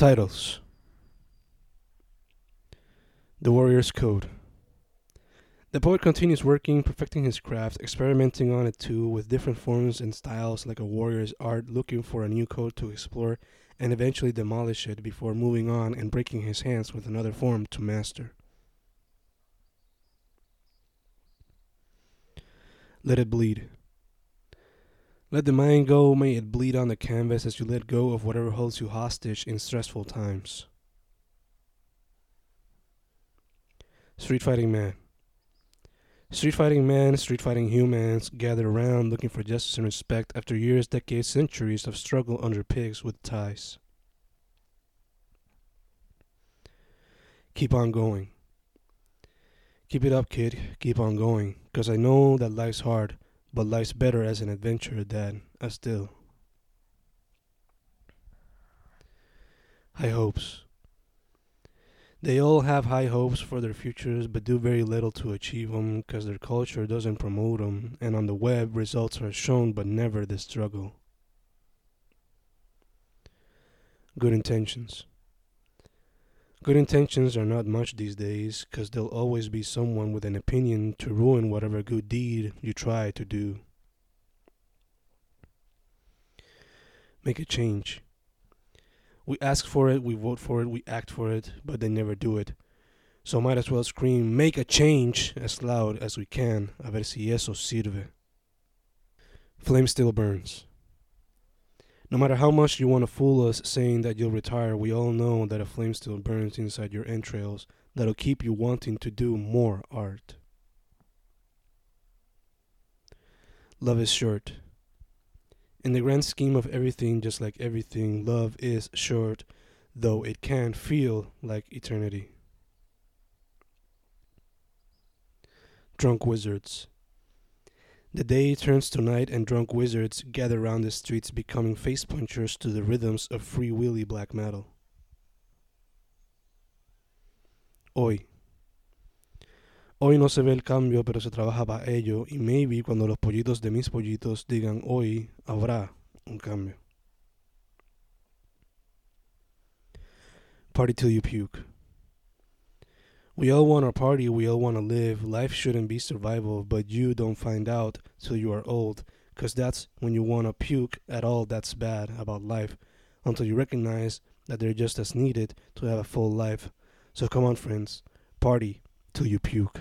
Titles The Warrior's Code. The poet continues working, perfecting his craft, experimenting on it too, with different forms and styles like a warrior's art, looking for a new code to explore and eventually demolish it before moving on and breaking his hands with another form to master. Let it bleed. Let the mind go, may it bleed on the canvas as you let go of whatever holds you hostage in stressful times. Street Fighting Man. Street fighting man, street fighting humans gather around looking for justice and respect after years, decades, centuries of struggle under pigs with ties. Keep on going. Keep it up, kid. Keep on going. Because I know that life's hard, but life's better as an adventurer than a still. High hopes. They all have high hopes for their futures, but do very little to achieve them because their culture doesn't promote them, and on the web, results are shown but never the struggle. Good intentions. Good intentions are not much these days because there'll always be someone with an opinion to ruin whatever good deed you try to do. Make a change. We ask for it, we vote for it, we act for it, but they never do it. So might as well scream, make a change as loud as we can, a ver si eso sirve. Flame still burns. No matter how much you want to fool us saying that you'll retire, we all know that a flame still burns inside your entrails that'll keep you wanting to do more art. Love is short. In the grand scheme of everything, just like everything, love is short, though it can feel like eternity. Drunk wizards. The day turns to night, and drunk wizards gather round the streets, becoming face punchers to the rhythms of free willy black metal. Hoy. Hoy no se ve el cambio, pero se trabaja para ello, y maybe cuando los pollitos de mis pollitos digan hoy, habrá un cambio. Party till you puke. We all want our party, we all want to live. Life shouldn't be survival, but you don't find out till you are old, because that's when you want to puke at all that's bad about life, until you recognize that they're just as needed to have a full life. So come on, friends, party till you puke.